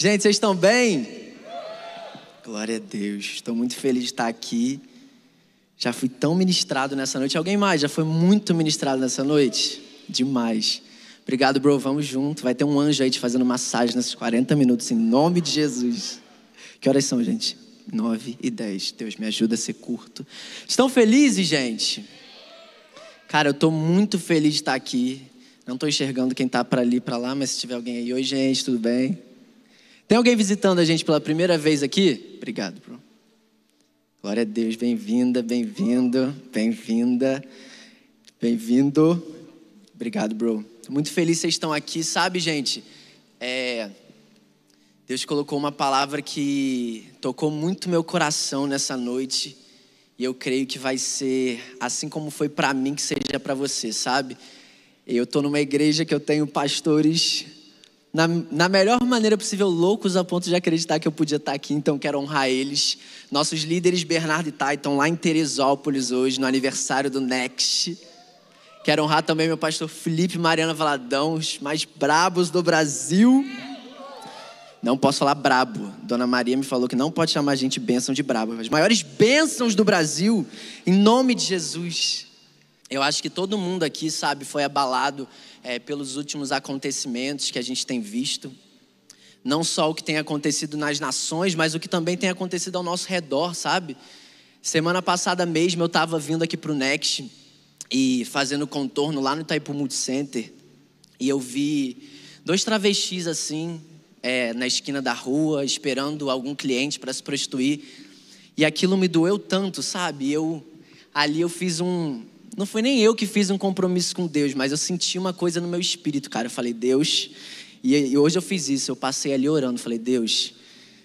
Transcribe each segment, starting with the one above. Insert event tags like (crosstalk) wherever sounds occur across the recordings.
Gente, vocês estão bem? Glória a Deus. Estou muito feliz de estar aqui. Já fui tão ministrado nessa noite. Alguém mais já foi muito ministrado nessa noite? Demais. Obrigado, bro. Vamos junto. Vai ter um anjo aí te fazendo massagem nesses 40 minutos, em nome de Jesus. Que horas são, gente? 9 e 10. Deus me ajuda a ser curto. Estão felizes, gente? Cara, eu estou muito feliz de estar aqui. Não estou enxergando quem está para ali para lá, mas se tiver alguém aí, oi, gente, tudo bem? Tem alguém visitando a gente pela primeira vez aqui? Obrigado, bro. Glória a Deus, bem-vinda, bem-vindo, bem-vinda, bem-vindo. Obrigado, bro. Tô muito feliz vocês estão aqui. Sabe, gente, é... Deus colocou uma palavra que tocou muito meu coração nessa noite. E eu creio que vai ser assim como foi para mim que seja para você, sabe? Eu tô numa igreja que eu tenho pastores na, na melhor maneira possível, loucos a ponto de acreditar que eu podia estar aqui, então quero honrar eles. Nossos líderes, Bernardo e estão lá em Teresópolis hoje, no aniversário do Next. Quero honrar também meu pastor Felipe Mariana Valadão, os mais brabos do Brasil. Não posso falar brabo. Dona Maria me falou que não pode chamar a gente bênção de brabo. As maiores bênçãos do Brasil, em nome de Jesus. Eu acho que todo mundo aqui, sabe, foi abalado é, pelos últimos acontecimentos que a gente tem visto. Não só o que tem acontecido nas nações, mas o que também tem acontecido ao nosso redor, sabe? Semana passada mesmo eu estava vindo aqui para o Next e fazendo contorno lá no Itaipu Multicenter. E eu vi dois travestis assim, é, na esquina da rua, esperando algum cliente para se prostituir. E aquilo me doeu tanto, sabe? Eu ali eu fiz um, não foi nem eu que fiz um compromisso com Deus, mas eu senti uma coisa no meu espírito, cara. Eu falei, Deus, e hoje eu fiz isso, eu passei ali orando, falei, Deus,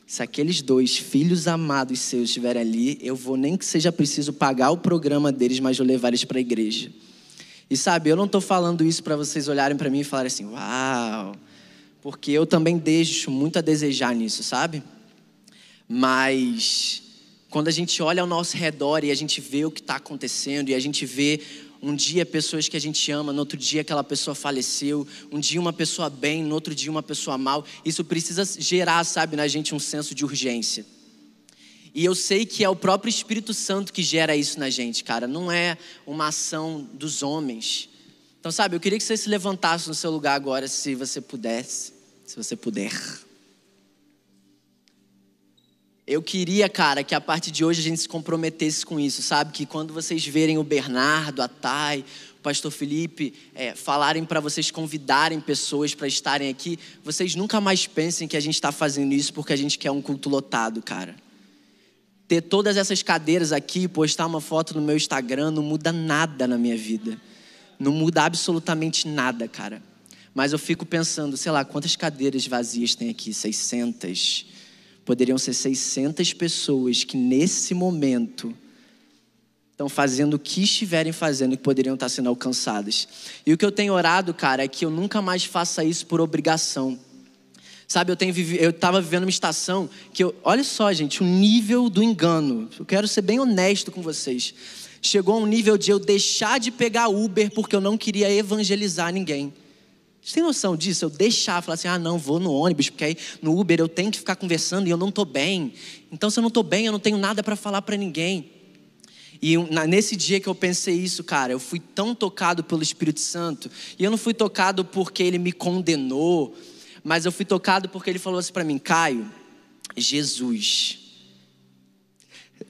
se aqueles dois filhos amados seus estiverem ali, eu vou nem que seja preciso pagar o programa deles, mas vou levar eles para a igreja. E sabe, eu não estou falando isso para vocês olharem para mim e falarem assim, uau, porque eu também deixo muito a desejar nisso, sabe? Mas quando a gente olha ao nosso redor e a gente vê o que está acontecendo e a gente vê um dia pessoas que a gente ama, no outro dia aquela pessoa faleceu, um dia uma pessoa bem, no outro dia uma pessoa mal, isso precisa gerar, sabe, na gente um senso de urgência. E eu sei que é o próprio Espírito Santo que gera isso na gente, cara, não é uma ação dos homens. Então, sabe, eu queria que você se levantasse no seu lugar agora, se você pudesse, se você puder. Eu queria, cara, que a partir de hoje a gente se comprometesse com isso, sabe? Que quando vocês verem o Bernardo, a Thay, o pastor Felipe é, falarem para vocês, convidarem pessoas para estarem aqui, vocês nunca mais pensem que a gente está fazendo isso porque a gente quer um culto lotado, cara. Ter todas essas cadeiras aqui, postar uma foto no meu Instagram, não muda nada na minha vida. Não muda absolutamente nada, cara. Mas eu fico pensando, sei lá, quantas cadeiras vazias tem aqui? 600? Poderiam ser 600 pessoas que nesse momento estão fazendo o que estiverem fazendo que poderiam estar sendo alcançadas. E o que eu tenho orado, cara, é que eu nunca mais faça isso por obrigação. Sabe, eu tenho eu estava vivendo uma estação que eu, olha só, gente, o nível do engano. Eu quero ser bem honesto com vocês. Chegou a um nível de eu deixar de pegar Uber porque eu não queria evangelizar ninguém. Você tem noção disso? Eu deixar, falar assim, ah, não, vou no ônibus, porque aí no Uber eu tenho que ficar conversando e eu não estou bem. Então, se eu não estou bem, eu não tenho nada para falar para ninguém. E nesse dia que eu pensei isso, cara, eu fui tão tocado pelo Espírito Santo. E eu não fui tocado porque ele me condenou, mas eu fui tocado porque ele falou assim para mim, Caio, Jesus.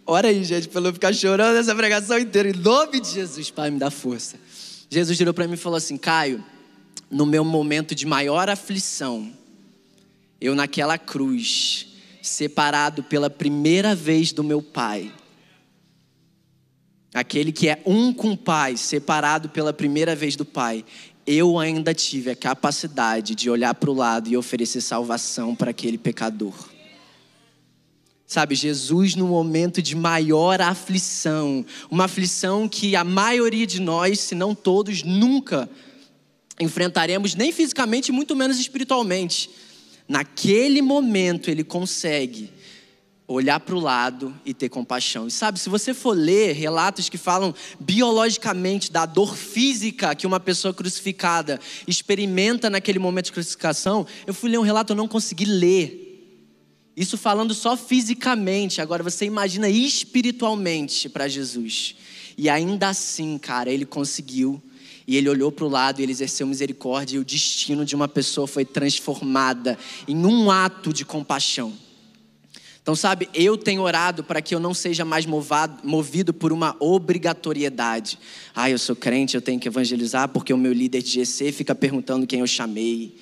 Ora aí, gente, para eu ficar chorando essa pregação inteira. Em nome de Jesus, Pai, me dá força. Jesus girou para mim e falou assim, Caio, no meu momento de maior aflição, eu naquela cruz, separado pela primeira vez do meu Pai, aquele que é um com o Pai, separado pela primeira vez do Pai, eu ainda tive a capacidade de olhar para o lado e oferecer salvação para aquele pecador. Sabe, Jesus no momento de maior aflição, uma aflição que a maioria de nós, se não todos, nunca enfrentaremos, nem fisicamente, muito menos espiritualmente. Naquele momento ele consegue olhar para o lado e ter compaixão. E sabe, se você for ler relatos que falam biologicamente da dor física que uma pessoa crucificada experimenta naquele momento de crucificação, eu fui ler um relato, eu não consegui ler. Isso falando só fisicamente, agora você imagina espiritualmente para Jesus. E ainda assim, cara, ele conseguiu. E ele olhou para o lado e ele exerceu misericórdia, e o destino de uma pessoa foi transformada em um ato de compaixão. Então, sabe, eu tenho orado para que eu não seja mais movado, movido por uma obrigatoriedade. Ah, eu sou crente, eu tenho que evangelizar porque o meu líder de GC fica perguntando quem eu chamei.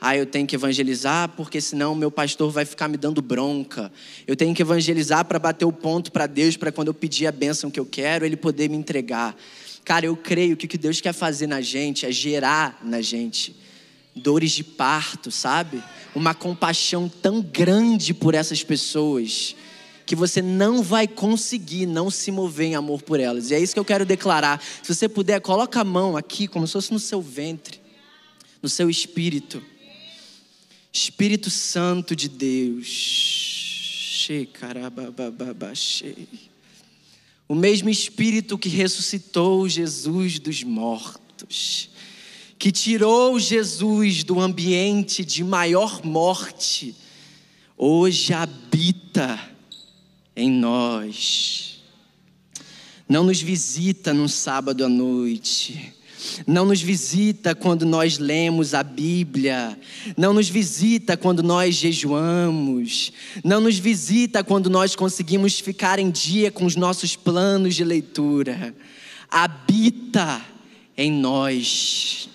Ah, eu tenho que evangelizar porque senão meu pastor vai ficar me dando bronca. Eu tenho que evangelizar para bater o ponto para Deus, para quando eu pedir a bênção que eu quero, Ele poder me entregar. Cara, eu creio que o que Deus quer fazer na gente é gerar na gente dores de parto, sabe? Uma compaixão tão grande por essas pessoas que você não vai conseguir não se mover em amor por elas. E é isso que eu quero declarar. Se você puder, coloca a mão aqui como se fosse no seu ventre, no seu espírito. Espírito Santo de Deus. O mesmo Espírito que ressuscitou Jesus dos mortos, que tirou Jesus do ambiente de maior morte, hoje habita em nós. Não nos visita num sábado à noite não nos visita quando nós lemos a Bíblia, não nos visita quando nós jejuamos, não nos visita quando nós conseguimos ficar em dia com os nossos planos de leitura. Habita em nós,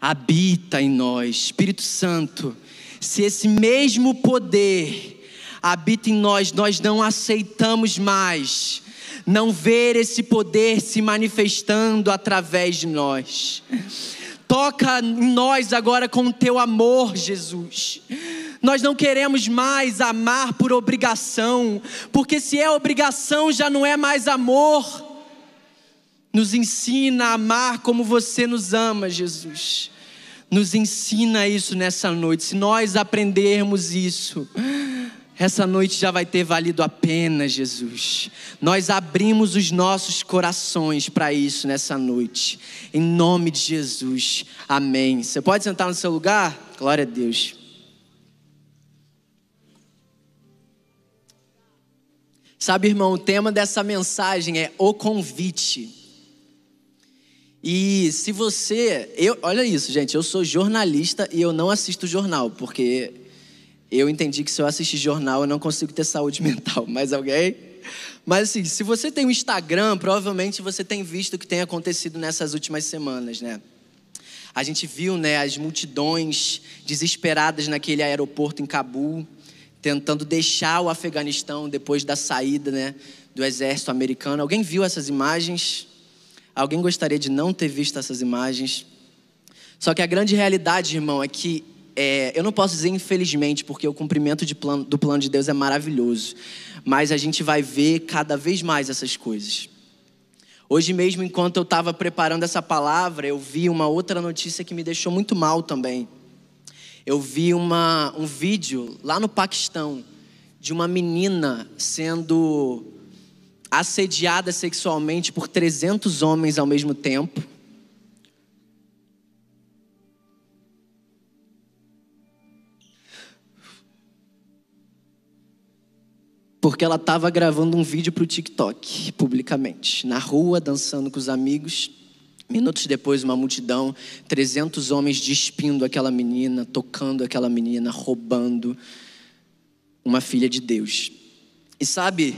habita em nós, Espírito Santo. Se esse mesmo poder habita em nós, nós não aceitamos mais não ver esse poder se manifestando através de nós. Toca em nós agora com o teu amor, Jesus. Nós não queremos mais amar por obrigação, porque se é obrigação já não é mais amor. Nos ensina a amar como você nos ama, Jesus. Nos ensina isso nessa noite. Se nós aprendermos isso, essa noite já vai ter valido a pena, Jesus. Nós abrimos os nossos corações para isso nessa noite. Em nome de Jesus. Amém. Você pode sentar no seu lugar? Glória a Deus. Sabe, irmão, o tema dessa mensagem é o convite. E se você, eu, olha isso, gente, eu sou jornalista e eu não assisto jornal, porque eu entendi que se eu assistir jornal eu não consigo ter saúde (laughs) mental. Mais alguém? Mas assim, se você tem um Instagram, provavelmente você tem visto o que tem acontecido nessas últimas semanas, né? A gente viu, né, as multidões desesperadas naquele aeroporto em Cabul, tentando deixar o Afeganistão depois da saída, né, do exército americano. Alguém viu essas imagens? Alguém gostaria de não ter visto essas imagens? Só que a grande realidade, irmão, é que é, eu não posso dizer infelizmente, porque o cumprimento do plano de Deus é maravilhoso, mas a gente vai ver cada vez mais essas coisas. Hoje mesmo, enquanto eu estava preparando essa palavra, eu vi uma outra notícia que me deixou muito mal também. Eu vi uma, um vídeo lá no Paquistão de uma menina sendo assediada sexualmente por 300 homens ao mesmo tempo. Porque ela estava gravando um vídeo para o TikTok, publicamente, na rua, dançando com os amigos. Minutos depois, uma multidão, 300 homens despindo aquela menina, tocando aquela menina, roubando uma filha de Deus. E sabe,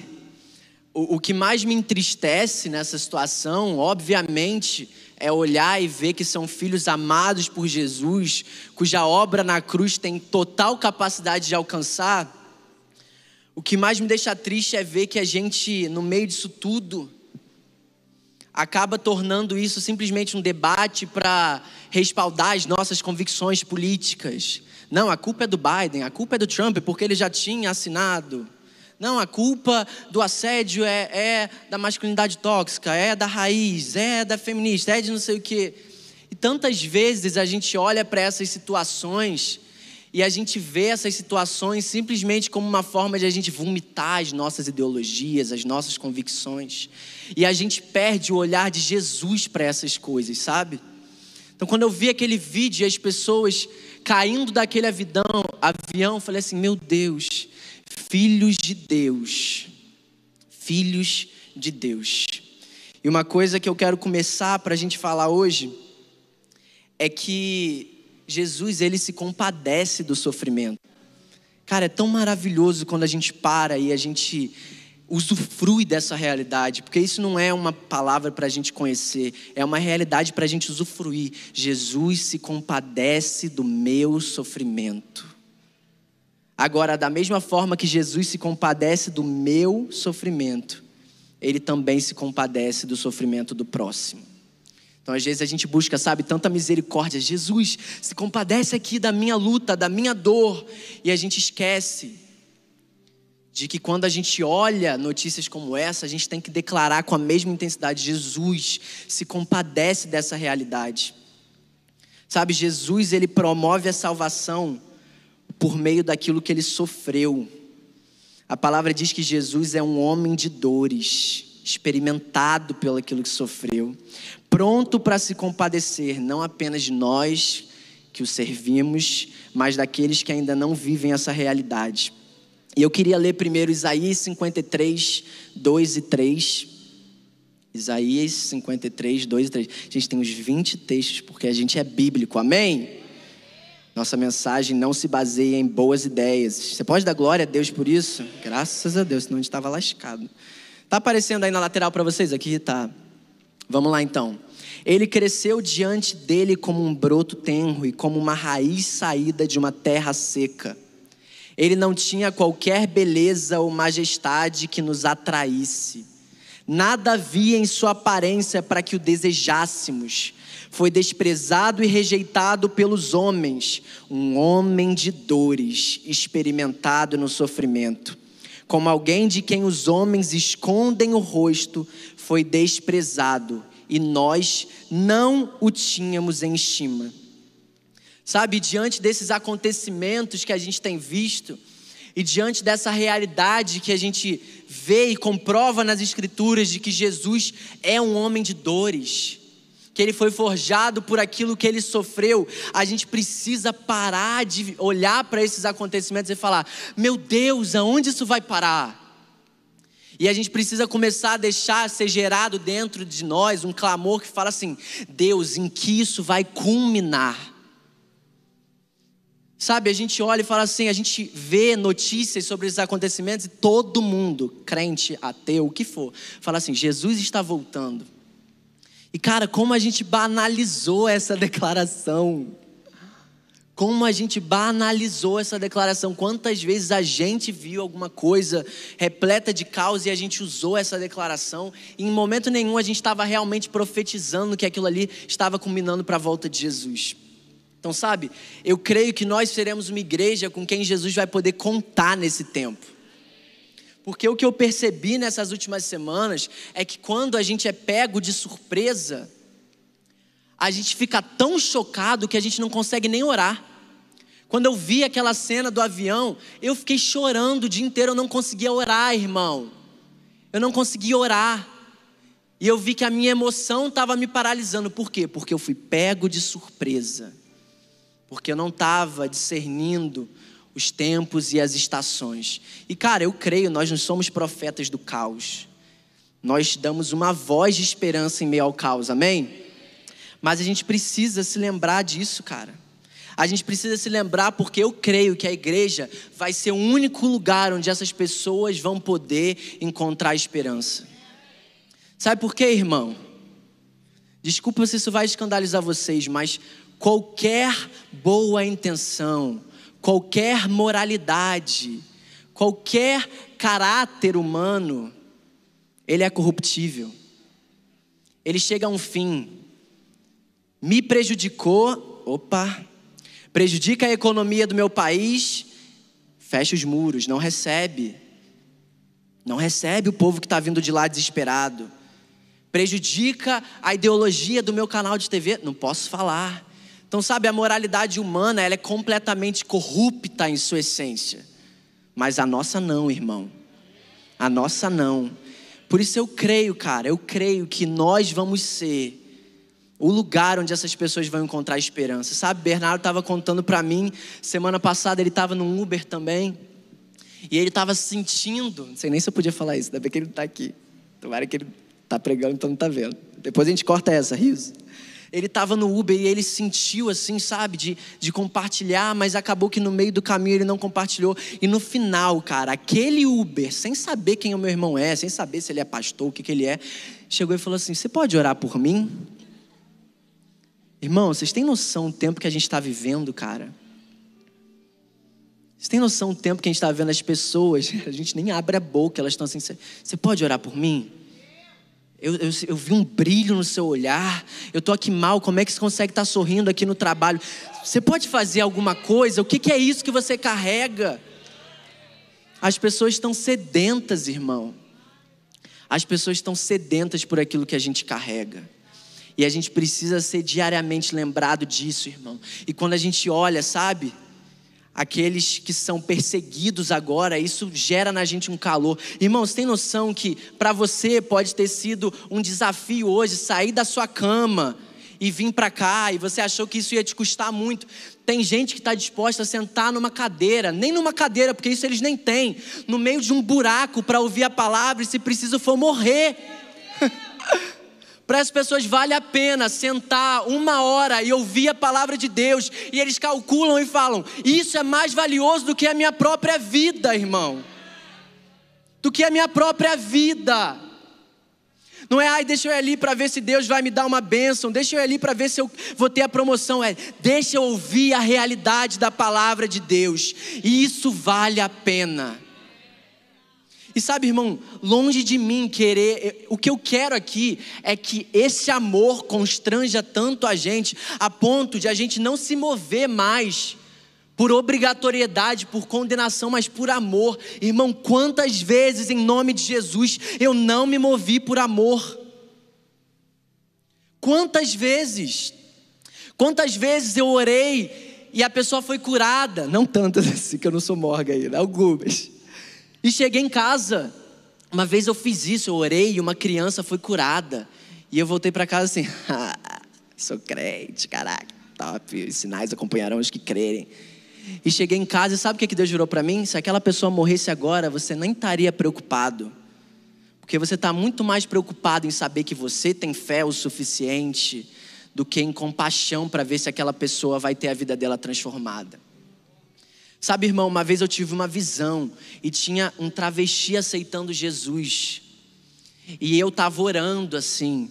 o, o que mais me entristece nessa situação, obviamente, é olhar e ver que são filhos amados por Jesus, cuja obra na cruz tem total capacidade de alcançar o que mais me deixa triste é ver que a gente, no meio disso tudo, acaba tornando isso simplesmente um debate para respaldar as nossas convicções políticas. Não, a culpa é do Biden, a culpa é do Trump, porque ele já tinha assinado. Não, a culpa do assédio é, é da masculinidade tóxica, é da raiz, é da feminista, é de não sei o quê. E tantas vezes a gente olha para essas situações e a gente vê essas situações simplesmente como uma forma de a gente vomitar as nossas ideologias, as nossas convicções. E a gente perde o olhar de Jesus para essas coisas, sabe? Então, quando eu vi aquele vídeo e as pessoas caindo daquele avião, avião, eu falei assim: meu Deus, filhos de Deus. Filhos de Deus. E uma coisa que eu quero começar para a gente falar hoje é que Jesus ele se compadece do sofrimento. Cara, é tão maravilhoso quando a gente para e a gente usufrui dessa realidade, porque isso não é uma palavra para a gente conhecer, é uma realidade para a gente usufruir. Jesus se compadece do meu sofrimento. Agora, da mesma forma que Jesus se compadece do meu sofrimento, ele também se compadece do sofrimento do próximo. Então, às vezes a gente busca, sabe, tanta misericórdia. Jesus se compadece aqui da minha luta, da minha dor, e a gente esquece de que quando a gente olha notícias como essa, a gente tem que declarar com a mesma intensidade: Jesus se compadece dessa realidade. Sabe, Jesus ele promove a salvação por meio daquilo que ele sofreu. A palavra diz que Jesus é um homem de dores, experimentado pelo aquilo que sofreu, pronto para se compadecer, não apenas de nós que o servimos, mas daqueles que ainda não vivem essa realidade. E eu queria ler primeiro Isaías 53, 2 e 3. Isaías 53, 2 e 3. A gente tem uns 20 textos, porque a gente é bíblico, amém? Nossa mensagem não se baseia em boas ideias. Você pode dar glória a Deus por isso? Graças a Deus, senão a gente estava lascado. Tá aparecendo aí na lateral para vocês? Aqui tá. Vamos lá então. Ele cresceu diante dele como um broto tenro e como uma raiz saída de uma terra seca. Ele não tinha qualquer beleza ou majestade que nos atraísse. Nada havia em sua aparência para que o desejássemos foi desprezado e rejeitado pelos homens, um homem de dores, experimentado no sofrimento. Como alguém de quem os homens escondem o rosto, foi desprezado e nós não o tínhamos em estima. Sabe, diante desses acontecimentos que a gente tem visto, e diante dessa realidade que a gente vê e comprova nas Escrituras de que Jesus é um homem de dores, que ele foi forjado por aquilo que ele sofreu, a gente precisa parar de olhar para esses acontecimentos e falar: meu Deus, aonde isso vai parar? E a gente precisa começar a deixar ser gerado dentro de nós um clamor que fala assim: Deus, em que isso vai culminar? Sabe, a gente olha e fala assim, a gente vê notícias sobre esses acontecimentos e todo mundo, crente, ateu, o que for, fala assim: Jesus está voltando. E cara, como a gente banalizou essa (laughs) declaração. Como a gente banalizou essa declaração. Quantas vezes a gente viu alguma coisa repleta de caos e a gente usou essa declaração. E em momento nenhum a gente estava realmente profetizando que aquilo ali estava combinando para a volta de Jesus. Então, sabe, eu creio que nós seremos uma igreja com quem Jesus vai poder contar nesse tempo. Porque o que eu percebi nessas últimas semanas é que quando a gente é pego de surpresa, a gente fica tão chocado que a gente não consegue nem orar. Quando eu vi aquela cena do avião, eu fiquei chorando o dia inteiro, eu não conseguia orar, irmão. Eu não conseguia orar. E eu vi que a minha emoção estava me paralisando. Por quê? Porque eu fui pego de surpresa. Porque eu não estava discernindo os tempos e as estações. E cara, eu creio, nós não somos profetas do caos. Nós damos uma voz de esperança em meio ao caos, amém? Mas a gente precisa se lembrar disso, cara. A gente precisa se lembrar porque eu creio que a igreja vai ser o único lugar onde essas pessoas vão poder encontrar esperança. Sabe por quê, irmão? Desculpa se isso vai escandalizar vocês, mas qualquer boa intenção, qualquer moralidade, qualquer caráter humano, ele é corruptível. Ele chega a um fim. Me prejudicou, opa, prejudica a economia do meu país, fecha os muros, não recebe. Não recebe o povo que está vindo de lá desesperado. Prejudica a ideologia do meu canal de TV, não posso falar. Então, sabe, a moralidade humana ela é completamente corrupta em sua essência. Mas a nossa não, irmão. A nossa não. Por isso eu creio, cara, eu creio que nós vamos ser o lugar onde essas pessoas vão encontrar esperança. Sabe, Bernardo estava contando para mim, semana passada ele estava no Uber também. E ele estava sentindo, não sei nem se eu podia falar isso, ainda bem que ele não está aqui. Tomara que ele está pregando, então não está vendo. Depois a gente corta essa, riso. Ele estava no Uber e ele sentiu assim, sabe, de, de compartilhar, mas acabou que no meio do caminho ele não compartilhou. E no final, cara, aquele Uber, sem saber quem o meu irmão é, sem saber se ele é pastor, o que, que ele é, chegou e falou assim: Você pode orar por mim? Irmão, vocês têm noção do tempo que a gente está vivendo, cara? Vocês têm noção do tempo que a gente está vendo as pessoas? (laughs) A gente nem abre a boca, elas estão assim: Você pode orar por mim? Eu, eu, eu, vi um brilho no seu olhar. Eu estou aqui mal. Como é que você consegue estar tá sorrindo aqui no trabalho? Você pode fazer alguma coisa? O que, que é isso que você carrega? As pessoas estão sedentas, irmão. As pessoas estão sedentas por aquilo que a gente carrega. E a gente precisa ser diariamente lembrado disso, irmão. E quando a gente olha, sabe? aqueles que são perseguidos agora, isso gera na gente um calor. Irmãos, tem noção que para você pode ter sido um desafio hoje sair da sua cama e vir para cá, e você achou que isso ia te custar muito. Tem gente que está disposta a sentar numa cadeira, nem numa cadeira, porque isso eles nem têm, no meio de um buraco para ouvir a palavra e se preciso for morrer. (laughs) Para as pessoas vale a pena sentar uma hora e ouvir a palavra de Deus, e eles calculam e falam: Isso é mais valioso do que a minha própria vida, irmão. Do que a minha própria vida. Não é, ai, deixa eu ir ali para ver se Deus vai me dar uma bênção, deixa eu ir ali para ver se eu vou ter a promoção. É, deixa eu ouvir a realidade da palavra de Deus, e isso vale a pena. E sabe, irmão, longe de mim querer, o que eu quero aqui é que esse amor constranja tanto a gente, a ponto de a gente não se mover mais por obrigatoriedade, por condenação, mas por amor. Irmão, quantas vezes em nome de Jesus eu não me movi por amor? Quantas vezes? Quantas vezes eu orei e a pessoa foi curada? Não tantas (laughs) assim, que eu não sou morga ainda, algumas. E cheguei em casa. Uma vez eu fiz isso, eu orei e uma criança foi curada. E eu voltei para casa assim, (laughs) sou crente, caraca, top. Os sinais acompanharão os que crerem. E cheguei em casa e sabe o que Deus jurou para mim? Se aquela pessoa morresse agora, você nem estaria preocupado. Porque você está muito mais preocupado em saber que você tem fé o suficiente do que em compaixão para ver se aquela pessoa vai ter a vida dela transformada. Sabe, irmão, uma vez eu tive uma visão e tinha um travesti aceitando Jesus. E eu estava orando assim,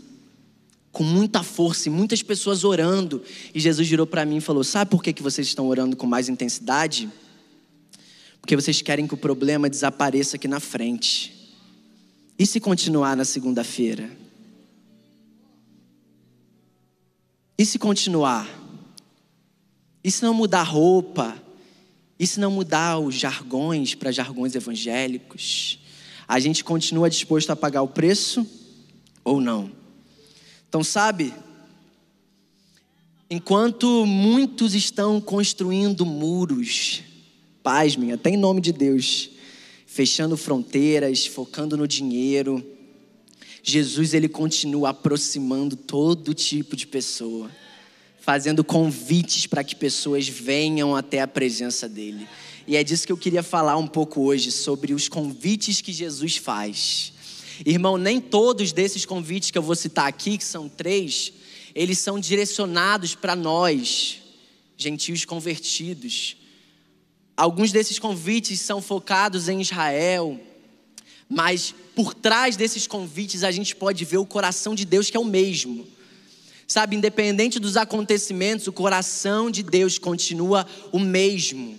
com muita força e muitas pessoas orando. E Jesus girou para mim e falou: Sabe por que, que vocês estão orando com mais intensidade? Porque vocês querem que o problema desapareça aqui na frente. E se continuar na segunda-feira? E se continuar? E se não mudar roupa? E se não mudar os jargões para jargões evangélicos? A gente continua disposto a pagar o preço ou não? Então, sabe, enquanto muitos estão construindo muros, pasmem, até em nome de Deus, fechando fronteiras, focando no dinheiro, Jesus ele continua aproximando todo tipo de pessoa fazendo convites para que pessoas venham até a presença dele. E é disso que eu queria falar um pouco hoje, sobre os convites que Jesus faz. Irmão, nem todos desses convites que eu vou citar aqui, que são três, eles são direcionados para nós, gentios convertidos. Alguns desses convites são focados em Israel, mas por trás desses convites a gente pode ver o coração de Deus que é o mesmo. Sabe, independente dos acontecimentos, o coração de Deus continua o mesmo.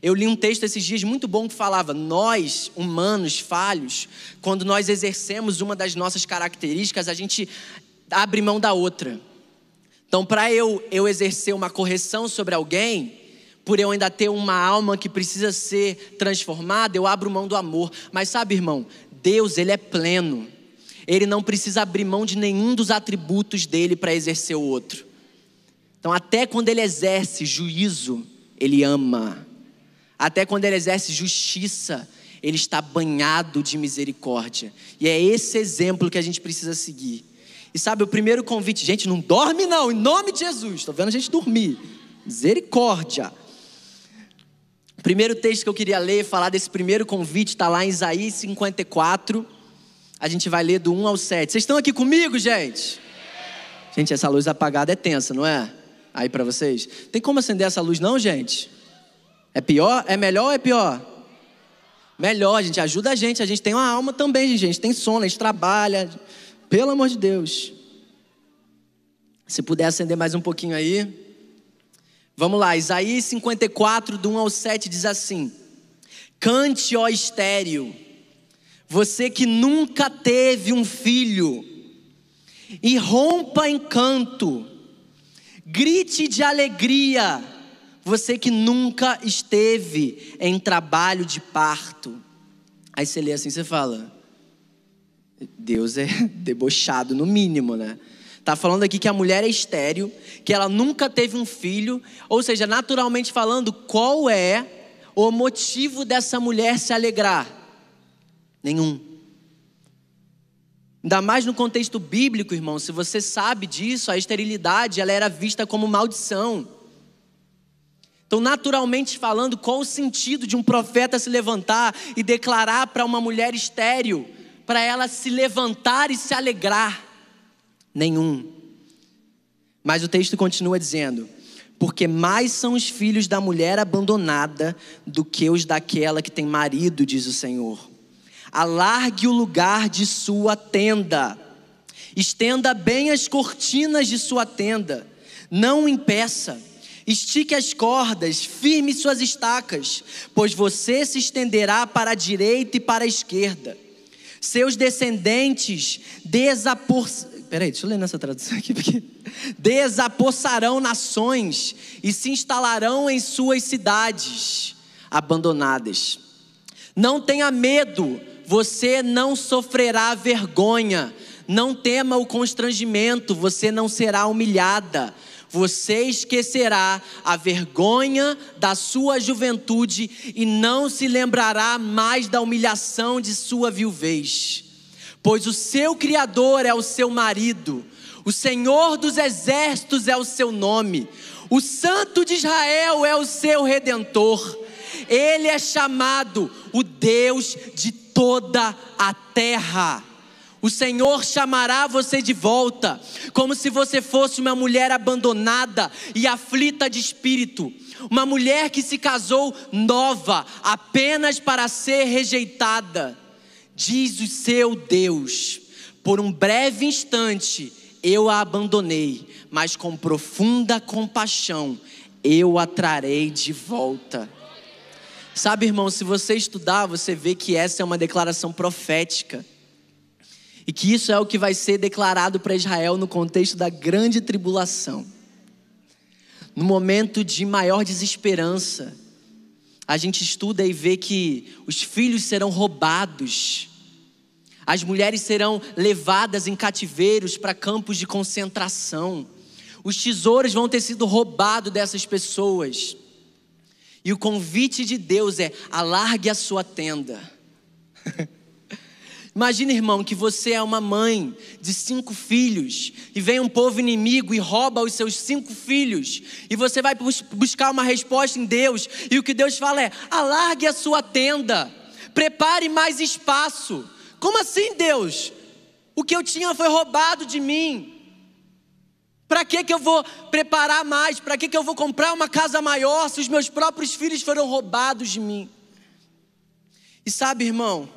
Eu li um texto esses dias muito bom que falava: nós, humanos falhos, quando nós exercemos uma das nossas características, a gente abre mão da outra. Então, para eu, eu exercer uma correção sobre alguém, por eu ainda ter uma alma que precisa ser transformada, eu abro mão do amor. Mas sabe, irmão, Deus, ele é pleno ele não precisa abrir mão de nenhum dos atributos dele para exercer o outro. Então, até quando ele exerce juízo, ele ama. Até quando ele exerce justiça, ele está banhado de misericórdia. E é esse exemplo que a gente precisa seguir. E sabe, o primeiro convite, gente, não dorme não, em nome de Jesus. Estou vendo a gente dormir. Misericórdia. primeiro texto que eu queria ler, falar desse primeiro convite, está lá em Isaías 54. A gente vai ler do 1 ao 7. Vocês estão aqui comigo, gente? Gente, essa luz apagada é tensa, não é? Aí para vocês. Tem como acender essa luz, não, gente? É pior? É melhor ou é pior? Melhor, gente. Ajuda a gente. A gente tem uma alma também, gente. A gente tem sono, a gente trabalha. Pelo amor de Deus. Se puder acender mais um pouquinho aí. Vamos lá, Isaías 54, do 1 ao 7 diz assim: Cante, ó estéreo você que nunca teve um filho, e rompa em canto, grite de alegria, você que nunca esteve em trabalho de parto. Aí você lê assim, você fala, Deus é (laughs) debochado no mínimo, né? Tá falando aqui que a mulher é estéril, que ela nunca teve um filho, ou seja, naturalmente falando, qual é o motivo dessa mulher se alegrar? Nenhum. Ainda mais no contexto bíblico, irmão, se você sabe disso, a esterilidade ela era vista como maldição. Então, naturalmente falando, qual o sentido de um profeta se levantar e declarar para uma mulher estéril, para ela se levantar e se alegrar? Nenhum. Mas o texto continua dizendo: porque mais são os filhos da mulher abandonada do que os daquela que tem marido, diz o Senhor alargue o lugar de sua tenda, estenda bem as cortinas de sua tenda, não impeça, estique as cordas, firme suas estacas, pois você se estenderá para a direita e para a esquerda. Seus descendentes desapor... Peraí, deixa eu ler nessa tradução aqui, porque desapossarão nações e se instalarão em suas cidades abandonadas. Não tenha medo você não sofrerá vergonha, não tema o constrangimento, você não será humilhada. Você esquecerá a vergonha da sua juventude e não se lembrará mais da humilhação de sua viuvez. Pois o seu Criador é o seu marido, o Senhor dos exércitos é o seu nome, o Santo de Israel é o seu redentor. Ele é chamado o Deus de toda a terra. O Senhor chamará você de volta, como se você fosse uma mulher abandonada e aflita de espírito, uma mulher que se casou nova, apenas para ser rejeitada. Diz o seu Deus: por um breve instante eu a abandonei, mas com profunda compaixão eu a trarei de volta. Sabe, irmão, se você estudar, você vê que essa é uma declaração profética. E que isso é o que vai ser declarado para Israel no contexto da grande tribulação. No momento de maior desesperança, a gente estuda e vê que os filhos serão roubados, as mulheres serão levadas em cativeiros para campos de concentração, os tesouros vão ter sido roubados dessas pessoas. E o convite de Deus é: alargue a sua tenda. (laughs) Imagina, irmão, que você é uma mãe de cinco filhos e vem um povo inimigo e rouba os seus cinco filhos, e você vai buscar uma resposta em Deus, e o que Deus fala é: alargue a sua tenda, prepare mais espaço. Como assim, Deus? O que eu tinha foi roubado de mim. Para que, que eu vou preparar mais? Para que, que eu vou comprar uma casa maior se os meus próprios filhos foram roubados de mim? E sabe, irmão,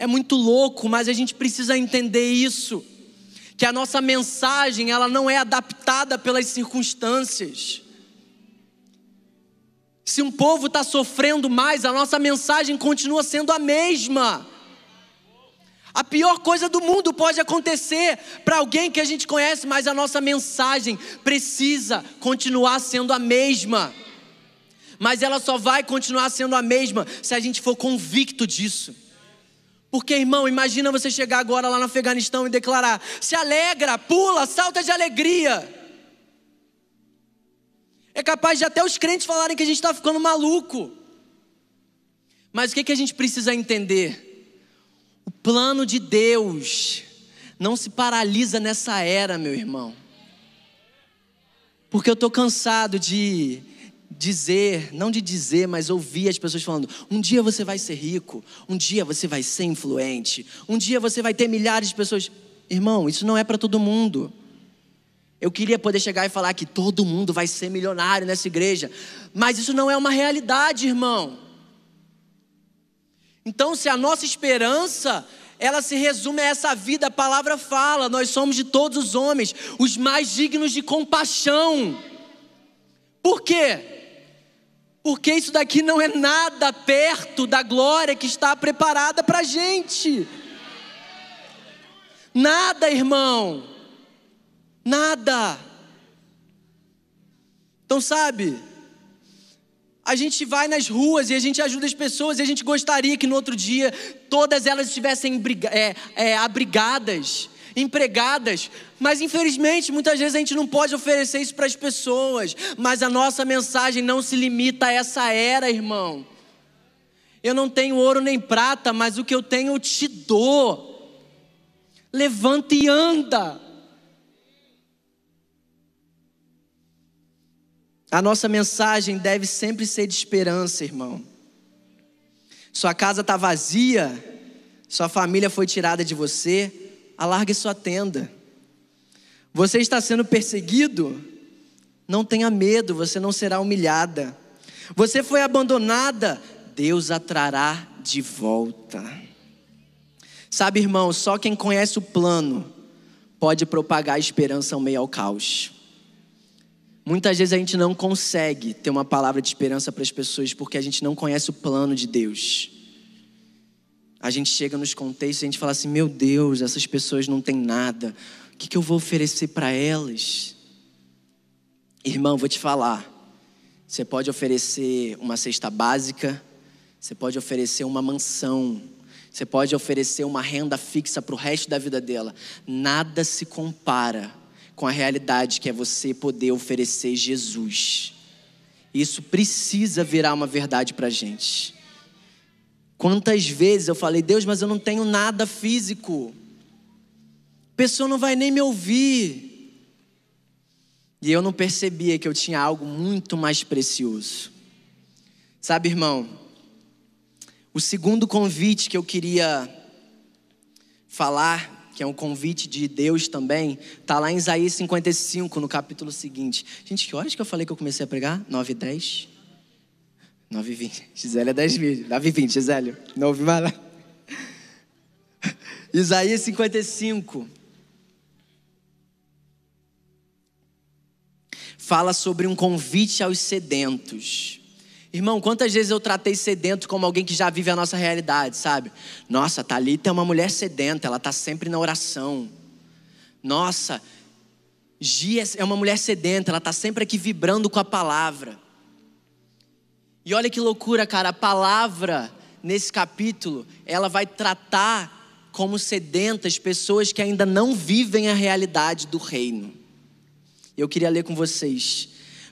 é muito louco, mas a gente precisa entender isso. Que a nossa mensagem, ela não é adaptada pelas circunstâncias. Se um povo está sofrendo mais, a nossa mensagem continua sendo a mesma. A pior coisa do mundo pode acontecer para alguém que a gente conhece, mas a nossa mensagem precisa continuar sendo a mesma. Mas ela só vai continuar sendo a mesma se a gente for convicto disso. Porque, irmão, imagina você chegar agora lá no Afeganistão e declarar: se alegra, pula, salta de alegria. É capaz de até os crentes falarem que a gente está ficando maluco. Mas o que, que a gente precisa entender? Plano de Deus não se paralisa nessa era, meu irmão. Porque eu estou cansado de dizer, não de dizer, mas ouvir as pessoas falando: um dia você vai ser rico, um dia você vai ser influente, um dia você vai ter milhares de pessoas. Irmão, isso não é para todo mundo. Eu queria poder chegar e falar que todo mundo vai ser milionário nessa igreja, mas isso não é uma realidade, irmão. Então, se a nossa esperança ela se resume a essa vida, a palavra fala, nós somos de todos os homens os mais dignos de compaixão. Por quê? Porque isso daqui não é nada perto da glória que está preparada para a gente. Nada, irmão. Nada. Então, sabe, a gente vai nas ruas e a gente ajuda as pessoas e a gente gostaria que no outro dia todas elas estivessem é, é, abrigadas, empregadas, mas infelizmente muitas vezes a gente não pode oferecer isso para as pessoas. Mas a nossa mensagem não se limita a essa era, irmão. Eu não tenho ouro nem prata, mas o que eu tenho eu te dou. Levanta e anda. A nossa mensagem deve sempre ser de esperança, irmão. Sua casa está vazia, sua família foi tirada de você, alargue sua tenda. Você está sendo perseguido? Não tenha medo, você não será humilhada. Você foi abandonada? Deus a trará de volta. Sabe, irmão, só quem conhece o plano pode propagar a esperança ao meio ao caos. Muitas vezes a gente não consegue ter uma palavra de esperança para as pessoas porque a gente não conhece o plano de Deus. A gente chega nos contextos e a gente fala assim: meu Deus, essas pessoas não têm nada, o que, que eu vou oferecer para elas? Irmão, vou te falar. Você pode oferecer uma cesta básica, você pode oferecer uma mansão, você pode oferecer uma renda fixa para o resto da vida dela. Nada se compara com a realidade que é você poder oferecer Jesus. Isso precisa virar uma verdade para gente. Quantas vezes eu falei, Deus, mas eu não tenho nada físico. A pessoa não vai nem me ouvir. E eu não percebia que eu tinha algo muito mais precioso. Sabe, irmão, o segundo convite que eu queria falar que é um convite de Deus também, está lá em Isaías 55, no capítulo seguinte. Gente, que horas que eu falei que eu comecei a pregar? 9 e 10? 9 e 20. (laughs) Gisele é 10 mil. 9 e 20, Gisele. Não ouvi mais lá. (laughs) Isaías 55. Fala sobre um convite aos sedentos. Irmão, quantas vezes eu tratei sedento como alguém que já vive a nossa realidade, sabe? Nossa, Thalita é uma mulher sedenta, ela está sempre na oração. Nossa, Gia é uma mulher sedenta, ela está sempre aqui vibrando com a palavra. E olha que loucura, cara, a palavra nesse capítulo, ela vai tratar como sedentas pessoas que ainda não vivem a realidade do reino. Eu queria ler com vocês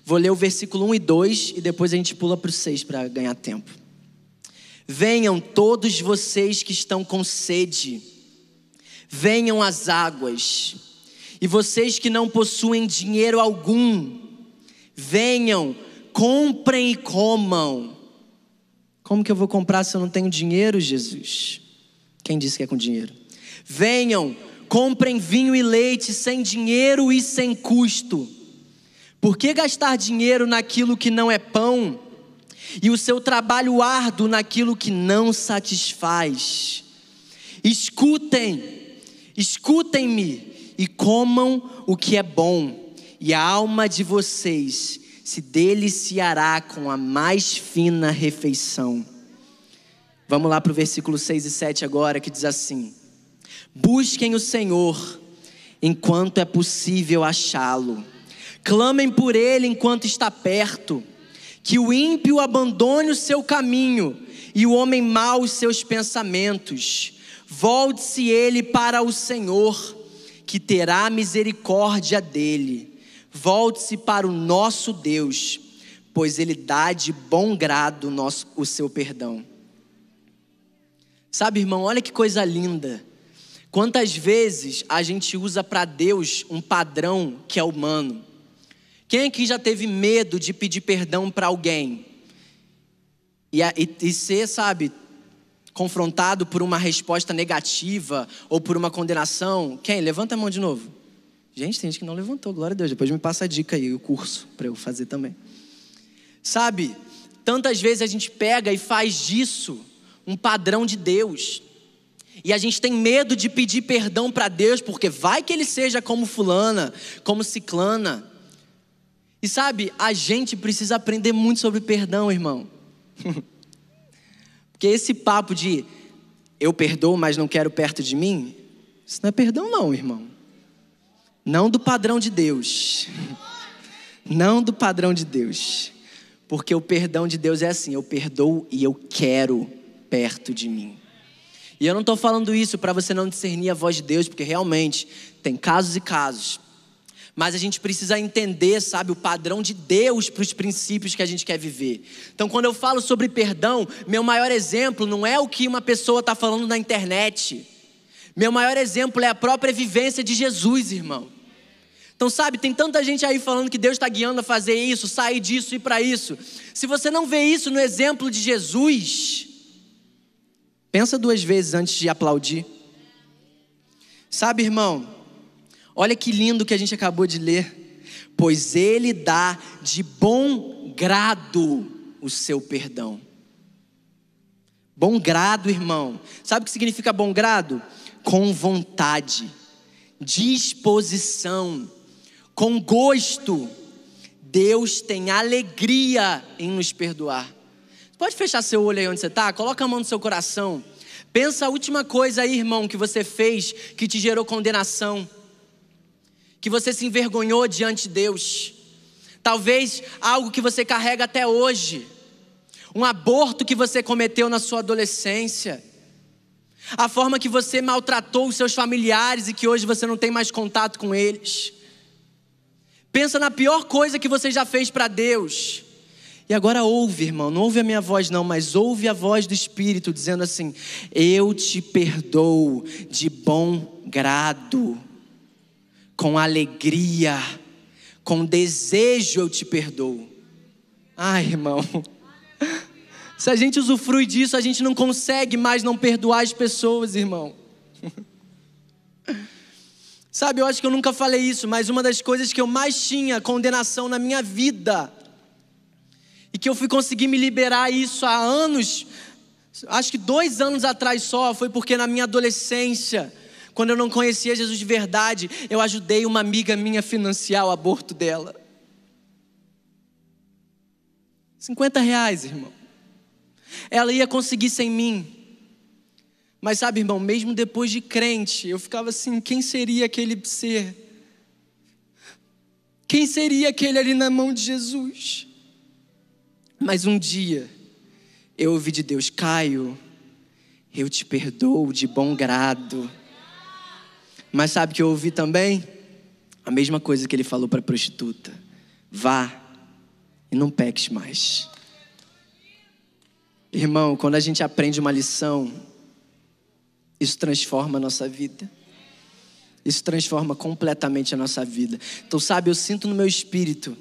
Vou ler o versículo 1 e 2 e depois a gente pula para o 6 para ganhar tempo. Venham todos vocês que estão com sede, venham às águas, e vocês que não possuem dinheiro algum, venham, comprem e comam. Como que eu vou comprar se eu não tenho dinheiro, Jesus? Quem disse que é com dinheiro? Venham, comprem vinho e leite sem dinheiro e sem custo por que gastar dinheiro naquilo que não é pão e o seu trabalho árduo naquilo que não satisfaz? Escutem, escutem-me e comam o que é bom, e a alma de vocês se deliciará com a mais fina refeição. Vamos lá para o versículo 6 e 7 agora, que diz assim: Busquem o Senhor enquanto é possível achá-lo Clamem por ele enquanto está perto. Que o ímpio abandone o seu caminho e o homem mau os seus pensamentos. Volte-se ele para o Senhor, que terá misericórdia dele. Volte-se para o nosso Deus, pois ele dá de bom grado nosso, o seu perdão. Sabe, irmão, olha que coisa linda. Quantas vezes a gente usa para Deus um padrão que é humano. Quem aqui já teve medo de pedir perdão para alguém? E, e, e ser, sabe, confrontado por uma resposta negativa ou por uma condenação? Quem? Levanta a mão de novo. Gente, tem gente que não levantou, glória a Deus. Depois me passa a dica aí, o curso, para eu fazer também. Sabe, tantas vezes a gente pega e faz disso um padrão de Deus. E a gente tem medo de pedir perdão para Deus, porque vai que ele seja como fulana, como ciclana. E sabe, a gente precisa aprender muito sobre perdão, irmão. (laughs) porque esse papo de eu perdoo, mas não quero perto de mim, isso não é perdão, não, irmão. Não do padrão de Deus. (laughs) Não do padrão de Deus. Porque o perdão de Deus é assim: eu perdoo e eu quero perto de mim. E eu não estou falando isso para você não discernir a voz de Deus, porque realmente tem casos e casos. Mas a gente precisa entender, sabe, o padrão de Deus para os princípios que a gente quer viver. Então, quando eu falo sobre perdão, meu maior exemplo não é o que uma pessoa está falando na internet. Meu maior exemplo é a própria vivência de Jesus, irmão. Então, sabe, tem tanta gente aí falando que Deus está guiando a fazer isso, sair disso e para isso. Se você não vê isso no exemplo de Jesus, Pensa duas vezes antes de aplaudir. Sabe, irmão? Olha que lindo que a gente acabou de ler. Pois ele dá de bom grado o seu perdão. Bom grado, irmão. Sabe o que significa bom grado? Com vontade, disposição, com gosto. Deus tem alegria em nos perdoar. Pode fechar seu olho aí onde você está? Coloca a mão no seu coração. Pensa a última coisa aí, irmão, que você fez que te gerou condenação. Que você se envergonhou diante de Deus. Talvez algo que você carrega até hoje. Um aborto que você cometeu na sua adolescência. A forma que você maltratou os seus familiares e que hoje você não tem mais contato com eles. Pensa na pior coisa que você já fez para Deus. E agora ouve, irmão, não ouve a minha voz, não, mas ouve a voz do Espírito dizendo assim: Eu te perdoo de bom grado, com alegria, com desejo eu te perdoo. Ai, irmão, (laughs) se a gente usufrui disso, a gente não consegue mais não perdoar as pessoas, irmão. (laughs) Sabe, eu acho que eu nunca falei isso, mas uma das coisas que eu mais tinha condenação na minha vida e que eu fui conseguir me liberar isso há anos, acho que dois anos atrás só, foi porque na minha adolescência, quando eu não conhecia Jesus de verdade, eu ajudei uma amiga minha a financiar o aborto dela. 50 reais, irmão. Ela ia conseguir sem mim. Mas sabe, irmão, mesmo depois de crente, eu ficava assim: quem seria aquele ser? Quem seria aquele ali na mão de Jesus? Mas um dia eu ouvi de Deus, Caio, eu te perdoo de bom grado. Mas sabe que eu ouvi também? A mesma coisa que ele falou para a prostituta: vá e não peques mais. Irmão, quando a gente aprende uma lição, isso transforma a nossa vida. Isso transforma completamente a nossa vida. Então, sabe, eu sinto no meu espírito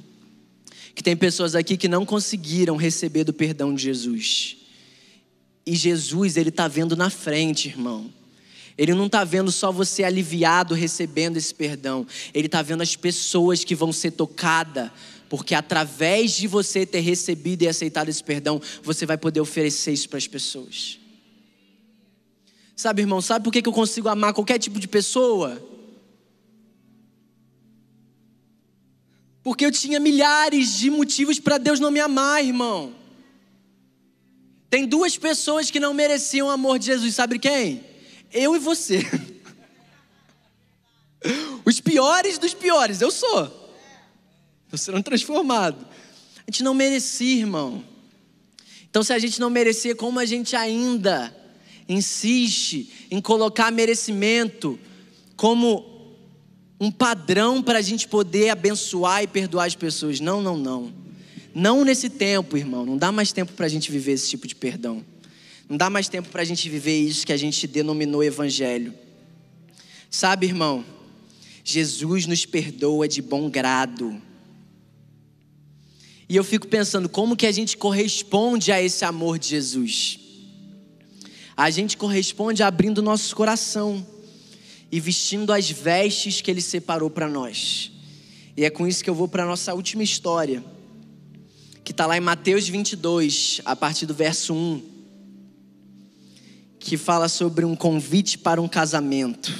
que tem pessoas aqui que não conseguiram receber do perdão de Jesus. E Jesus, ele está vendo na frente, irmão. Ele não está vendo só você aliviado recebendo esse perdão. Ele está vendo as pessoas que vão ser tocadas. Porque através de você ter recebido e aceitado esse perdão, você vai poder oferecer isso para as pessoas. Sabe, irmão, sabe por que eu consigo amar qualquer tipo de pessoa? Porque eu tinha milhares de motivos para Deus não me amar, irmão. Tem duas pessoas que não mereciam o amor de Jesus, sabe quem? Eu e você. (laughs) Os piores dos piores, eu sou. Eu serão transformado. A gente não merecia, irmão. Então, se a gente não merecer, como a gente ainda insiste em colocar merecimento como um padrão para a gente poder abençoar e perdoar as pessoas. Não, não, não. Não nesse tempo, irmão. Não dá mais tempo para a gente viver esse tipo de perdão. Não dá mais tempo para a gente viver isso que a gente denominou evangelho. Sabe, irmão? Jesus nos perdoa de bom grado. E eu fico pensando como que a gente corresponde a esse amor de Jesus. A gente corresponde abrindo nosso coração e vestindo as vestes que ele separou para nós. E é com isso que eu vou para a nossa última história, que está lá em Mateus 22, a partir do verso 1, que fala sobre um convite para um casamento.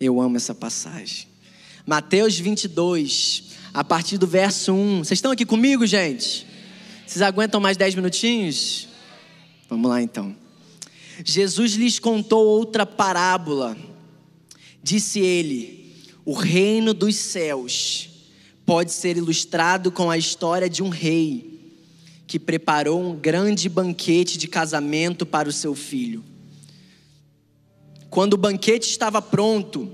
Eu amo essa passagem. Mateus 22, a partir do verso 1. Vocês estão aqui comigo, gente? Vocês aguentam mais 10 minutinhos? Vamos lá então. Jesus lhes contou outra parábola. Disse ele: O reino dos céus pode ser ilustrado com a história de um rei que preparou um grande banquete de casamento para o seu filho. Quando o banquete estava pronto,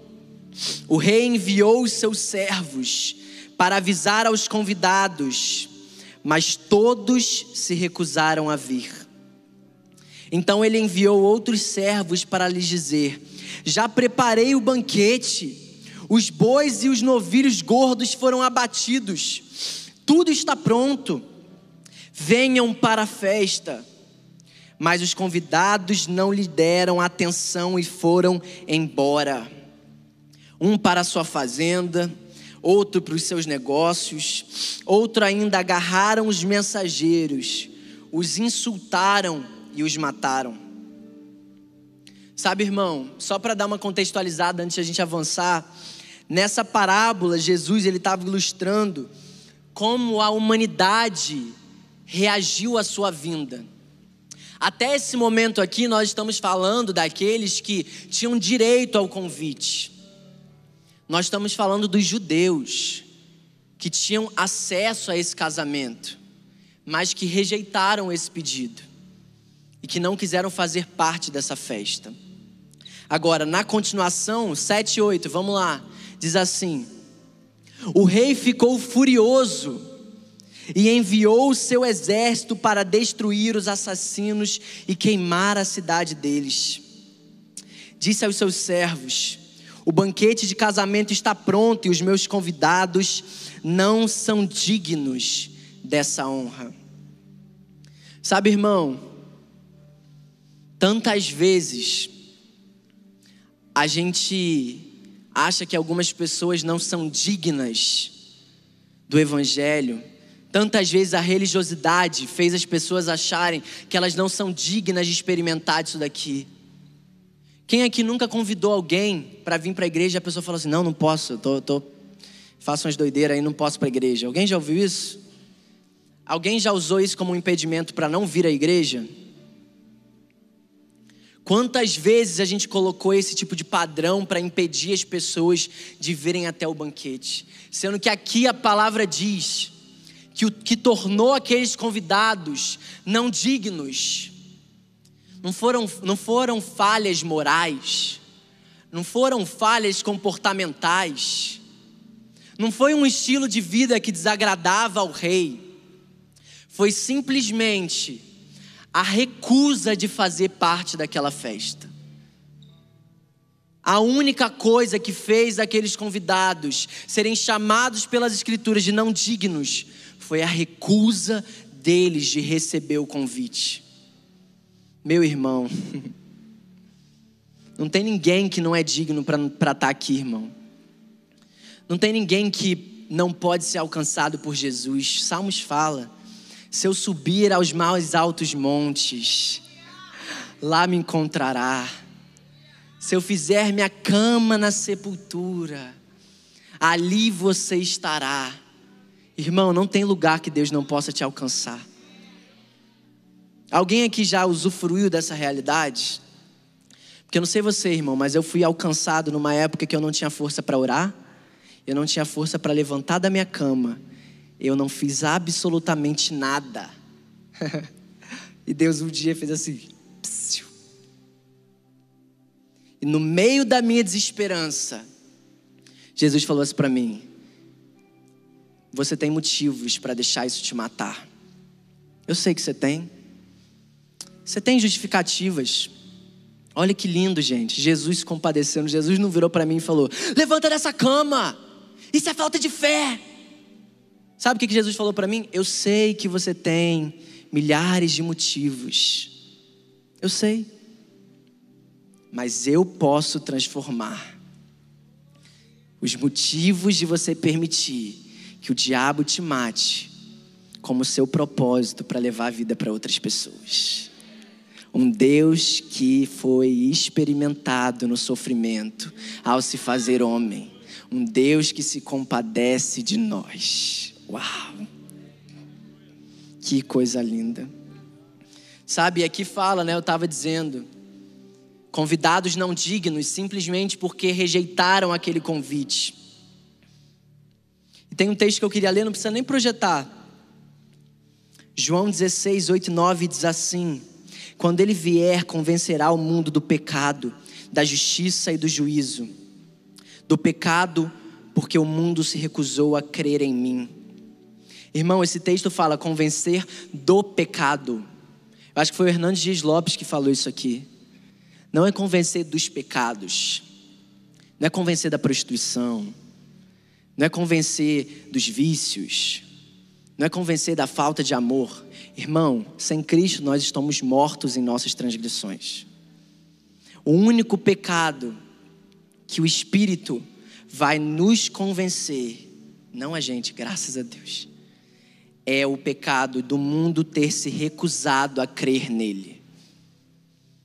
o rei enviou os seus servos para avisar aos convidados, mas todos se recusaram a vir. Então ele enviou outros servos para lhes dizer: Já preparei o banquete, os bois e os novilhos gordos foram abatidos, tudo está pronto. Venham para a festa. Mas os convidados não lhe deram atenção e foram embora. Um para a sua fazenda, outro para os seus negócios, outro ainda agarraram os mensageiros, os insultaram e os mataram. Sabe, irmão, só para dar uma contextualizada antes de a gente avançar, nessa parábola Jesus ele estava ilustrando como a humanidade reagiu à sua vinda. Até esse momento aqui nós estamos falando daqueles que tinham direito ao convite. Nós estamos falando dos judeus que tinham acesso a esse casamento, mas que rejeitaram esse pedido e que não quiseram fazer parte dessa festa. Agora, na continuação, 7 e 8, vamos lá, diz assim: O rei ficou furioso e enviou o seu exército para destruir os assassinos e queimar a cidade deles. Disse aos seus servos: o banquete de casamento está pronto e os meus convidados não são dignos dessa honra. Sabe, irmão, tantas vezes a gente acha que algumas pessoas não são dignas do Evangelho. Tantas vezes a religiosidade fez as pessoas acharem que elas não são dignas de experimentar isso daqui. Quem aqui nunca convidou alguém para vir para a igreja e a pessoa falou assim: não, não posso, eu tô, tô, faço umas doideiras aí, não posso para a igreja. Alguém já ouviu isso? Alguém já usou isso como um impedimento para não vir à igreja? Quantas vezes a gente colocou esse tipo de padrão para impedir as pessoas de virem até o banquete? Sendo que aqui a palavra diz que que tornou aqueles convidados não dignos. Não foram, não foram falhas morais, não foram falhas comportamentais, não foi um estilo de vida que desagradava ao rei, foi simplesmente a recusa de fazer parte daquela festa. A única coisa que fez aqueles convidados serem chamados pelas Escrituras de não dignos foi a recusa deles de receber o convite. Meu irmão, (laughs) não tem ninguém que não é digno para estar tá aqui, irmão. Não tem ninguém que não pode ser alcançado por Jesus. Salmos fala: se eu subir aos mais altos montes, lá me encontrará. Se eu fizer minha cama na sepultura, ali você estará. Irmão, não tem lugar que Deus não possa te alcançar. Alguém aqui já usufruiu dessa realidade? Porque eu não sei você, irmão, mas eu fui alcançado numa época que eu não tinha força para orar, eu não tinha força para levantar da minha cama, eu não fiz absolutamente nada. (laughs) e Deus um dia fez assim. Psiu. E no meio da minha desesperança, Jesus falou assim para mim: Você tem motivos para deixar isso te matar. Eu sei que você tem. Você tem justificativas. Olha que lindo, gente. Jesus compadecendo. Jesus não virou para mim e falou: Levanta dessa cama. Isso é falta de fé. Sabe o que Jesus falou para mim? Eu sei que você tem milhares de motivos. Eu sei. Mas eu posso transformar os motivos de você permitir que o diabo te mate como seu propósito para levar a vida para outras pessoas. Um Deus que foi experimentado no sofrimento ao se fazer homem. Um Deus que se compadece de nós. Uau! Que coisa linda. Sabe, aqui fala, né? Eu estava dizendo. Convidados não dignos, simplesmente porque rejeitaram aquele convite. Tem um texto que eu queria ler, não precisa nem projetar. João 16, 8 e 9 diz assim: Quando ele vier, convencerá o mundo do pecado, da justiça e do juízo. Do pecado, porque o mundo se recusou a crer em mim. Irmão, esse texto fala convencer do pecado. Eu acho que foi o Hernandes Dias Lopes que falou isso aqui. Não é convencer dos pecados, não é convencer da prostituição, não é convencer dos vícios, não é convencer da falta de amor. Irmão, sem Cristo nós estamos mortos em nossas transgressões. O único pecado que o Espírito vai nos convencer, não a gente, graças a Deus, é o pecado do mundo ter se recusado a crer nele.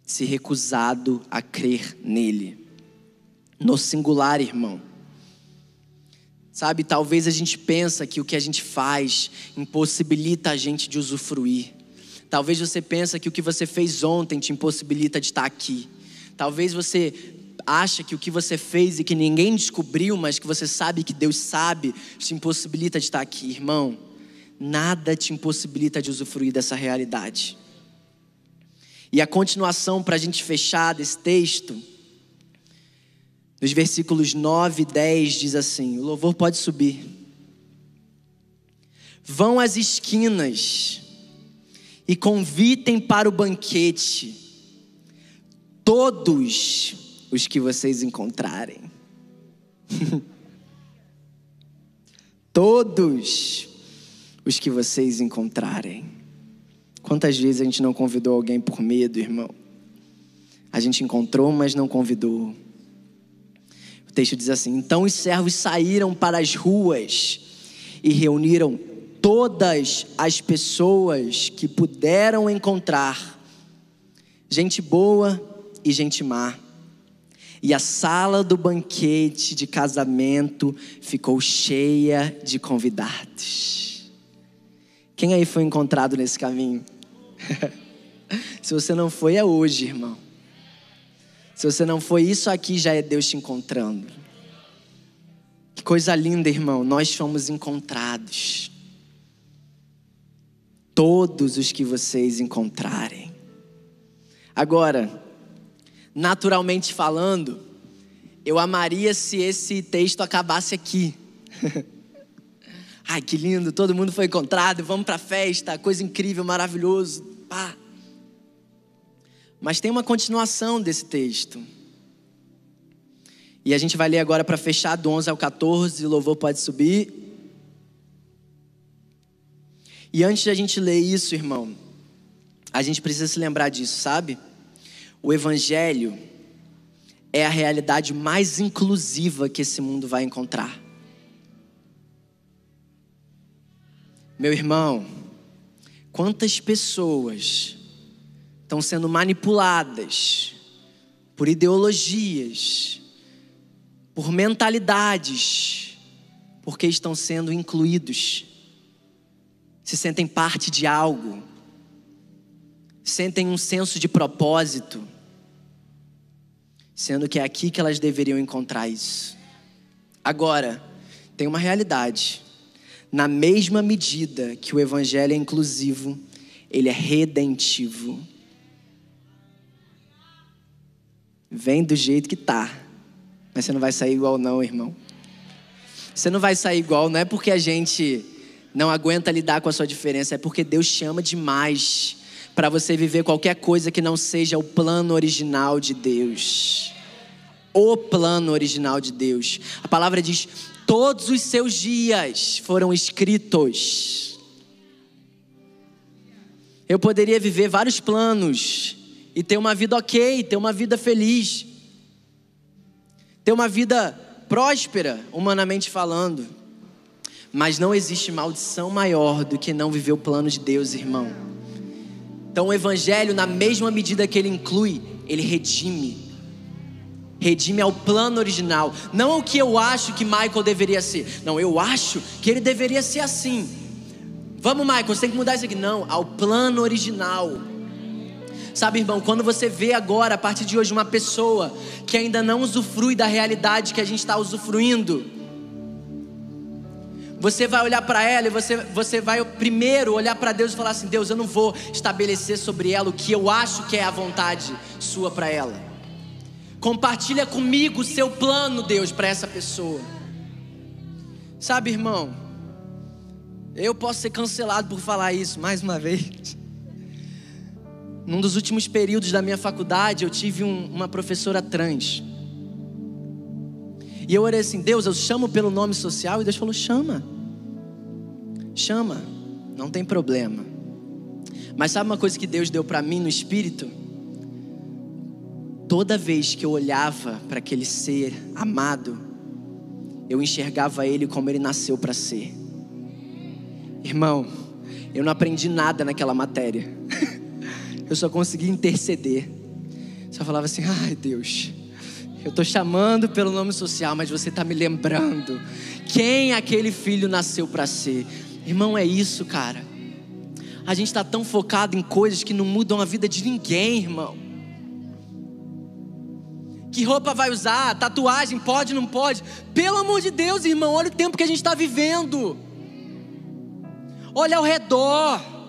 Se recusado a crer nele. No singular, irmão. Sabe, talvez a gente pensa que o que a gente faz impossibilita a gente de usufruir. Talvez você pensa que o que você fez ontem te impossibilita de estar aqui. Talvez você acha que o que você fez e que ninguém descobriu, mas que você sabe que Deus sabe, te impossibilita de estar aqui, irmão. Nada te impossibilita de usufruir dessa realidade. E a continuação para a gente fechar desse texto nos versículos 9 e 10 diz assim: o louvor pode subir. Vão às esquinas e convitem para o banquete todos os que vocês encontrarem. (laughs) todos os que vocês encontrarem. Quantas vezes a gente não convidou alguém por medo, irmão? A gente encontrou, mas não convidou. O texto diz assim: Então os servos saíram para as ruas e reuniram todas as pessoas que puderam encontrar, gente boa e gente má. E a sala do banquete de casamento ficou cheia de convidados. Quem aí foi encontrado nesse caminho? (laughs) Se você não foi, é hoje, irmão. Se você não foi, isso aqui já é Deus te encontrando. Que coisa linda, irmão. Nós fomos encontrados. Todos os que vocês encontrarem. Agora, naturalmente falando, eu amaria se esse texto acabasse aqui. (laughs) Ai, que lindo, todo mundo foi encontrado, vamos para a festa, coisa incrível, maravilhoso. Pá. Mas tem uma continuação desse texto. E a gente vai ler agora para fechar do 11 ao 14, o louvor pode subir. E antes de a gente ler isso, irmão, a gente precisa se lembrar disso, sabe? O Evangelho é a realidade mais inclusiva que esse mundo vai encontrar. Meu irmão, quantas pessoas estão sendo manipuladas por ideologias, por mentalidades, porque estão sendo incluídos, se sentem parte de algo, sentem um senso de propósito, sendo que é aqui que elas deveriam encontrar isso. Agora, tem uma realidade. Na mesma medida que o evangelho é inclusivo, ele é redentivo. Vem do jeito que tá. Mas você não vai sair igual não, irmão. Você não vai sair igual, não é porque a gente não aguenta lidar com a sua diferença, é porque Deus chama demais para você viver qualquer coisa que não seja o plano original de Deus. O plano original de Deus. A palavra diz: todos os seus dias foram escritos. Eu poderia viver vários planos e ter uma vida ok, ter uma vida feliz, ter uma vida próspera, humanamente falando. Mas não existe maldição maior do que não viver o plano de Deus, irmão. Então, o Evangelho, na mesma medida que ele inclui, ele redime. Redime ao plano original, não o que eu acho que Michael deveria ser. Não, eu acho que ele deveria ser assim. Vamos, Michael, você tem que mudar isso aqui. Não, ao plano original. Sabe, irmão, quando você vê agora, a partir de hoje, uma pessoa que ainda não usufrui da realidade que a gente está usufruindo, você vai olhar para ela e você, você vai primeiro olhar para Deus e falar assim: Deus, eu não vou estabelecer sobre ela o que eu acho que é a vontade sua para ela. Compartilha comigo o seu plano, Deus, para essa pessoa. Sabe, irmão, eu posso ser cancelado por falar isso mais uma (laughs) vez. Num dos últimos períodos da minha faculdade, eu tive um, uma professora trans. E eu orei assim: Deus, eu chamo pelo nome social. E Deus falou: chama. Chama. Não tem problema. Mas sabe uma coisa que Deus deu para mim no espírito? Toda vez que eu olhava para aquele ser amado, eu enxergava ele como ele nasceu para ser. Irmão, eu não aprendi nada naquela matéria. (laughs) eu só consegui interceder. Só falava assim: ai Deus, eu estou chamando pelo nome social, mas você está me lembrando quem aquele filho nasceu para ser. Irmão, é isso, cara. A gente está tão focado em coisas que não mudam a vida de ninguém, irmão. Que roupa vai usar? Tatuagem pode, não pode? Pelo amor de Deus, irmão, olha o tempo que a gente está vivendo. Olha ao redor.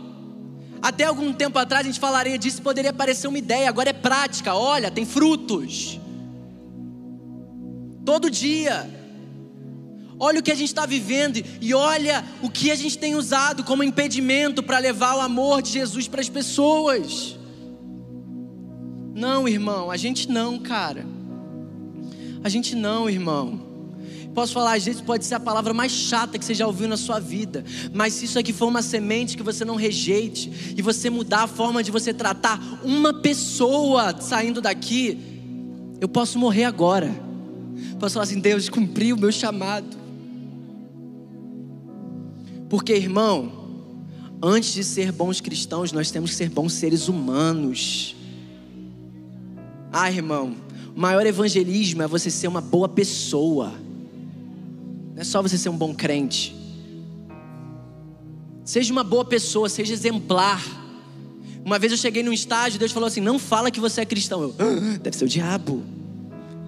Até algum tempo atrás a gente falaria disso, poderia parecer uma ideia, agora é prática. Olha, tem frutos todo dia. Olha o que a gente está vivendo e olha o que a gente tem usado como impedimento para levar o amor de Jesus para as pessoas. Não, irmão, a gente não, cara. A gente não, irmão. Posso falar, às vezes pode ser a palavra mais chata que você já ouviu na sua vida, mas se isso aqui for uma semente que você não rejeite e você mudar a forma de você tratar uma pessoa saindo daqui, eu posso morrer agora. Posso falar assim: Deus cumpriu o meu chamado. Porque, irmão, antes de ser bons cristãos, nós temos que ser bons seres humanos. Ah, irmão, o maior evangelismo é você ser uma boa pessoa. Não é só você ser um bom crente. Seja uma boa pessoa, seja exemplar. Uma vez eu cheguei num estágio, Deus falou assim: Não fala que você é cristão. Eu, ah, deve ser o diabo.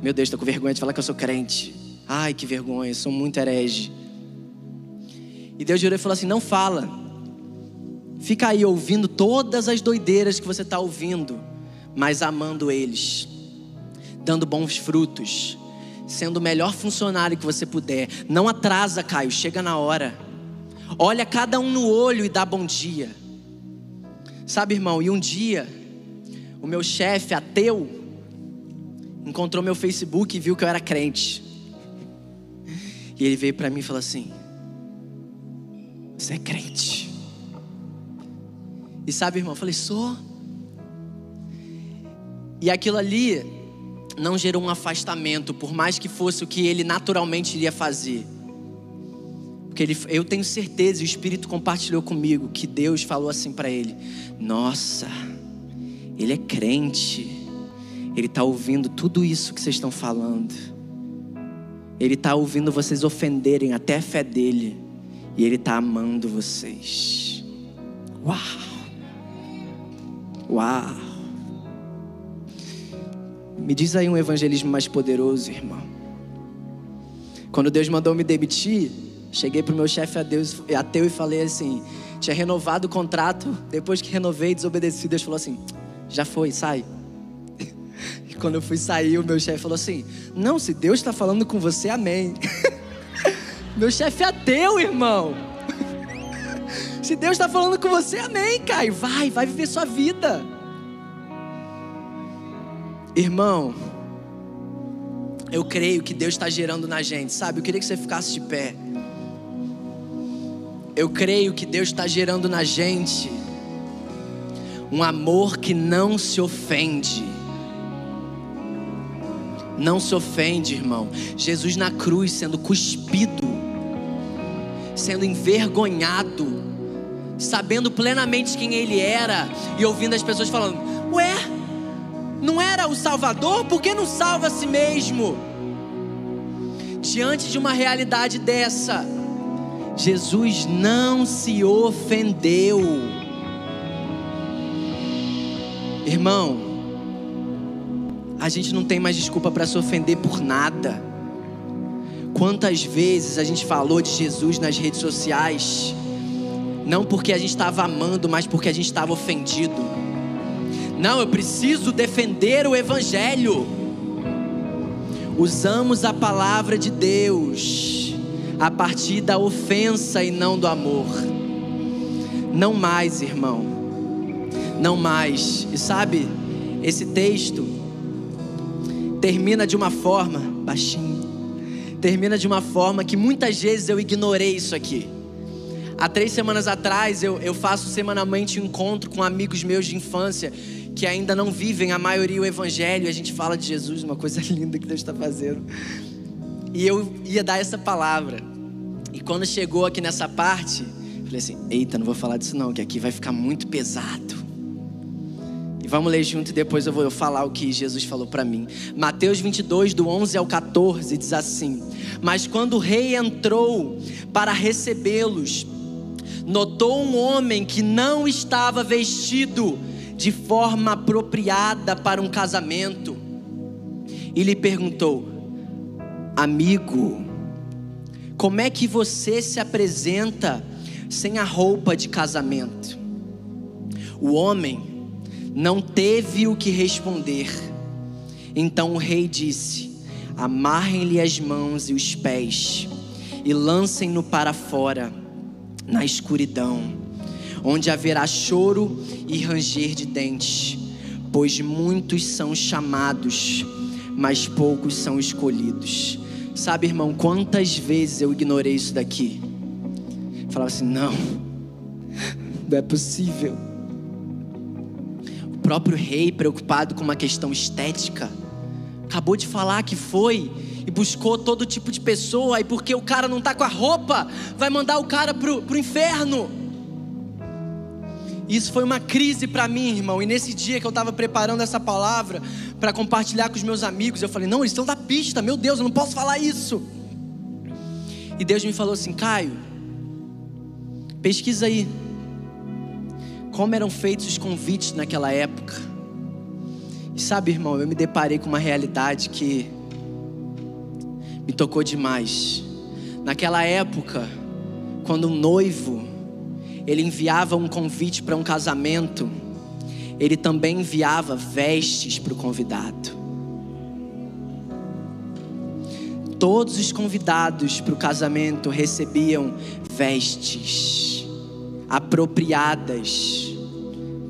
Meu Deus, estou com vergonha de falar que eu sou crente. Ai, que vergonha, sou muito herege. E Deus jurou e falou assim: Não fala. Fica aí ouvindo todas as doideiras que você está ouvindo, mas amando eles, dando bons frutos, sendo o melhor funcionário que você puder. Não atrasa, Caio, chega na hora. Olha cada um no olho e dá bom dia. Sabe, irmão, e um dia, o meu chefe ateu, encontrou meu Facebook e viu que eu era crente. E ele veio para mim e falou assim: Você é crente? E sabe, irmão, eu falei: Sou. E aquilo ali não gerou um afastamento, por mais que fosse o que ele naturalmente iria fazer. Porque ele, eu tenho certeza, o Espírito compartilhou comigo, que Deus falou assim para ele: Nossa, ele é crente. Ele está ouvindo tudo isso que vocês estão falando. Ele está ouvindo vocês ofenderem até a fé dele. E ele está amando vocês. Uau! Uau! Me diz aí um evangelismo mais poderoso, irmão. Quando Deus mandou me demitir, cheguei para o meu chefe ateu e falei assim: tinha renovado o contrato, depois que renovei, desobedeci. Deus falou assim: já foi, sai. (laughs) Quando eu fui sair, o meu chefe falou assim: Não, se Deus está falando com você, amém. (laughs) meu chefe é ateu, irmão. (laughs) se Deus está falando com você, amém, Caio. Vai, vai viver sua vida. Irmão, eu creio que Deus está gerando na gente, sabe? Eu queria que você ficasse de pé. Eu creio que Deus está gerando na gente um amor que não se ofende. Não se ofende, irmão. Jesus na cruz sendo cuspido, sendo envergonhado, sabendo plenamente quem ele era e ouvindo as pessoas falando: Ué, não era o Salvador? Por que não salva a si mesmo? Diante de uma realidade dessa, Jesus não se ofendeu. Irmão, a gente não tem mais desculpa para se ofender por nada. Quantas vezes a gente falou de Jesus nas redes sociais, não porque a gente estava amando, mas porque a gente estava ofendido. Não, eu preciso defender o Evangelho. Usamos a palavra de Deus a partir da ofensa e não do amor. Não mais, irmão. Não mais. E sabe, esse texto termina de uma forma, baixinho, termina de uma forma que muitas vezes eu ignorei isso aqui. Há três semanas atrás eu, eu faço semanalmente um encontro com amigos meus de infância que ainda não vivem a maioria o Evangelho. E a gente fala de Jesus, uma coisa (laughs) linda que Deus está fazendo. E eu ia dar essa palavra. E quando chegou aqui nessa parte, falei assim: eita, não vou falar disso não, que aqui vai ficar muito pesado. E vamos ler junto e depois eu vou falar o que Jesus falou para mim. Mateus 22, do 11 ao 14, diz assim: Mas quando o rei entrou para recebê-los, notou um homem que não estava vestido de forma apropriada para um casamento e lhe perguntou: Amigo, como é que você se apresenta sem a roupa de casamento? O homem não teve o que responder. Então o rei disse: Amarrem-lhe as mãos e os pés e lancem-no para fora, na escuridão, onde haverá choro e ranger de dentes, pois muitos são chamados, mas poucos são escolhidos. Sabe, irmão, quantas vezes eu ignorei isso daqui? Falava assim: não, não é possível. O próprio rei, preocupado com uma questão estética, acabou de falar que foi e buscou todo tipo de pessoa, e porque o cara não está com a roupa, vai mandar o cara pro, pro inferno. Isso foi uma crise para mim, irmão. E nesse dia que eu estava preparando essa palavra para compartilhar com os meus amigos, eu falei: não, eles estão da pista, meu Deus, eu não posso falar isso. E Deus me falou assim: Caio, pesquisa aí. Como eram feitos os convites naquela época. E sabe, irmão, eu me deparei com uma realidade que me tocou demais. Naquela época, quando um noivo ele enviava um convite para um casamento, ele também enviava vestes para o convidado. Todos os convidados para o casamento recebiam vestes apropriadas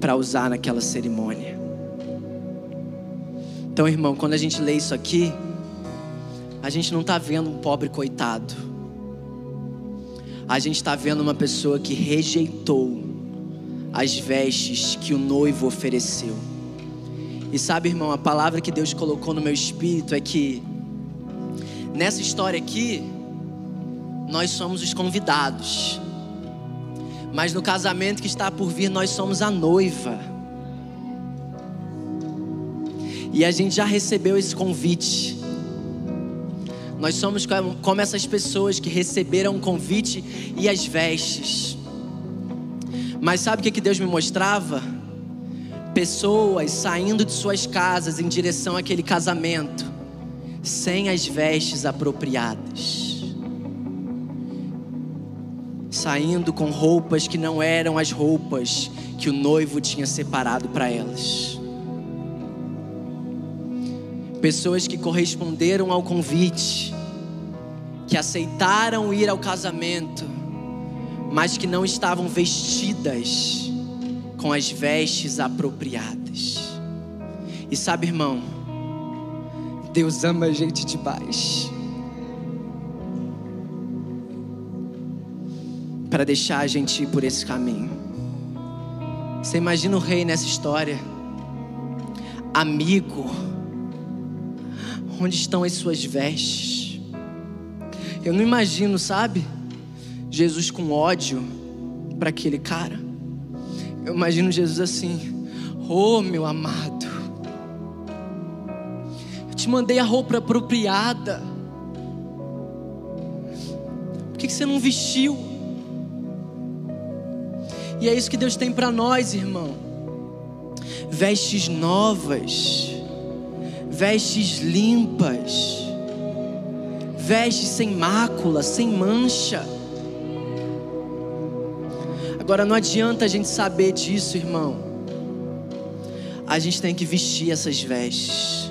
para usar naquela cerimônia. Então, irmão, quando a gente lê isso aqui, a gente não está vendo um pobre coitado a gente está vendo uma pessoa que rejeitou as vestes que o noivo ofereceu. E sabe, irmão, a palavra que Deus colocou no meu espírito é que nessa história aqui, nós somos os convidados. Mas no casamento que está por vir, nós somos a noiva. E a gente já recebeu esse convite. Nós somos como essas pessoas que receberam o convite e as vestes. Mas sabe o que Deus me mostrava? Pessoas saindo de suas casas em direção àquele casamento, sem as vestes apropriadas. Saindo com roupas que não eram as roupas que o noivo tinha separado para elas pessoas que corresponderam ao convite, que aceitaram ir ao casamento, mas que não estavam vestidas com as vestes apropriadas. E sabe, irmão, Deus ama a gente demais. Para deixar a gente ir por esse caminho. Você imagina o rei nessa história? Amigo, onde estão as suas vestes? Eu não imagino, sabe? Jesus com ódio para aquele cara. Eu imagino Jesus assim: Oh, meu amado, eu te mandei a roupa apropriada. Por que você não vestiu? E é isso que Deus tem para nós, irmão. Vestes novas, vestes limpas, vestes sem mácula, sem mancha. Agora não adianta a gente saber disso, irmão. A gente tem que vestir essas vestes.